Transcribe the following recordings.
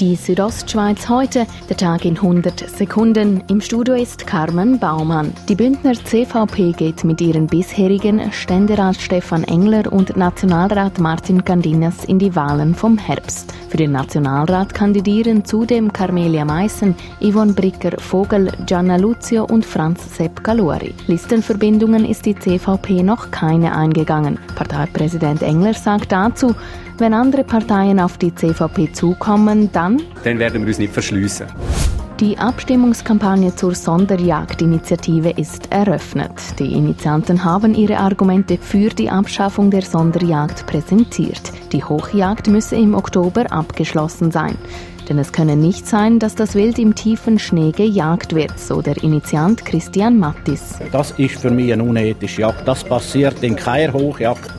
Die Südostschweiz heute, der Tag in 100 Sekunden. Im Studio ist Carmen Baumann. Die Bündner CVP geht mit ihren bisherigen Ständerat Stefan Engler und Nationalrat Martin Candinas in die Wahlen vom Herbst. Für den Nationalrat kandidieren zudem Carmelia Meissen, Yvonne Bricker-Vogel, Gianna Luzio und Franz Sepp Galori. Listenverbindungen ist die CVP noch keine eingegangen. Parteipräsident Engler sagt dazu, wenn andere Parteien auf die CVP zukommen, dann? Dann werden wir uns nicht verschliessen. Die Abstimmungskampagne zur Sonderjagdinitiative ist eröffnet. Die Initianten haben ihre Argumente für die Abschaffung der Sonderjagd präsentiert. Die Hochjagd müsse im Oktober abgeschlossen sein. Denn es könne nicht sein, dass das Wild im tiefen Schnee gejagt wird, so der Initiant Christian Mattis. Das ist für mich eine unethische Jagd. Das passiert in keiner Hochjagd.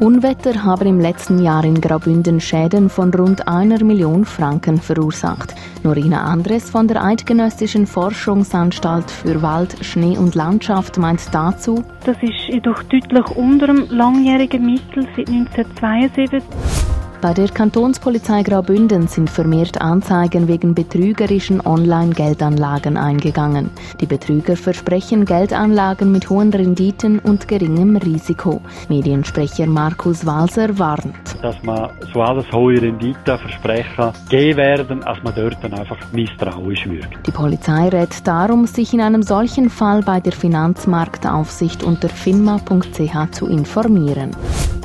Unwetter haben im letzten Jahr in Graubünden Schäden von rund einer Million Franken verursacht. Norina Andres von der Eidgenössischen Forschungsanstalt für Wald, Schnee und Landschaft meint dazu, das ist jedoch deutlich unter dem langjährigen Mittel seit 1972. Bei der Kantonspolizei Graubünden sind vermehrt Anzeigen wegen betrügerischen Online-Geldanlagen eingegangen. Die Betrüger versprechen Geldanlagen mit hohen Renditen und geringem Risiko. Mediensprecher Markus Walser warnt. Dass man so alles hohe Renditen versprechen geben werden, als man dort dann einfach misstrauisch wird. Die Polizei rät darum, sich in einem solchen Fall bei der Finanzmarktaufsicht unter finma.ch zu informieren.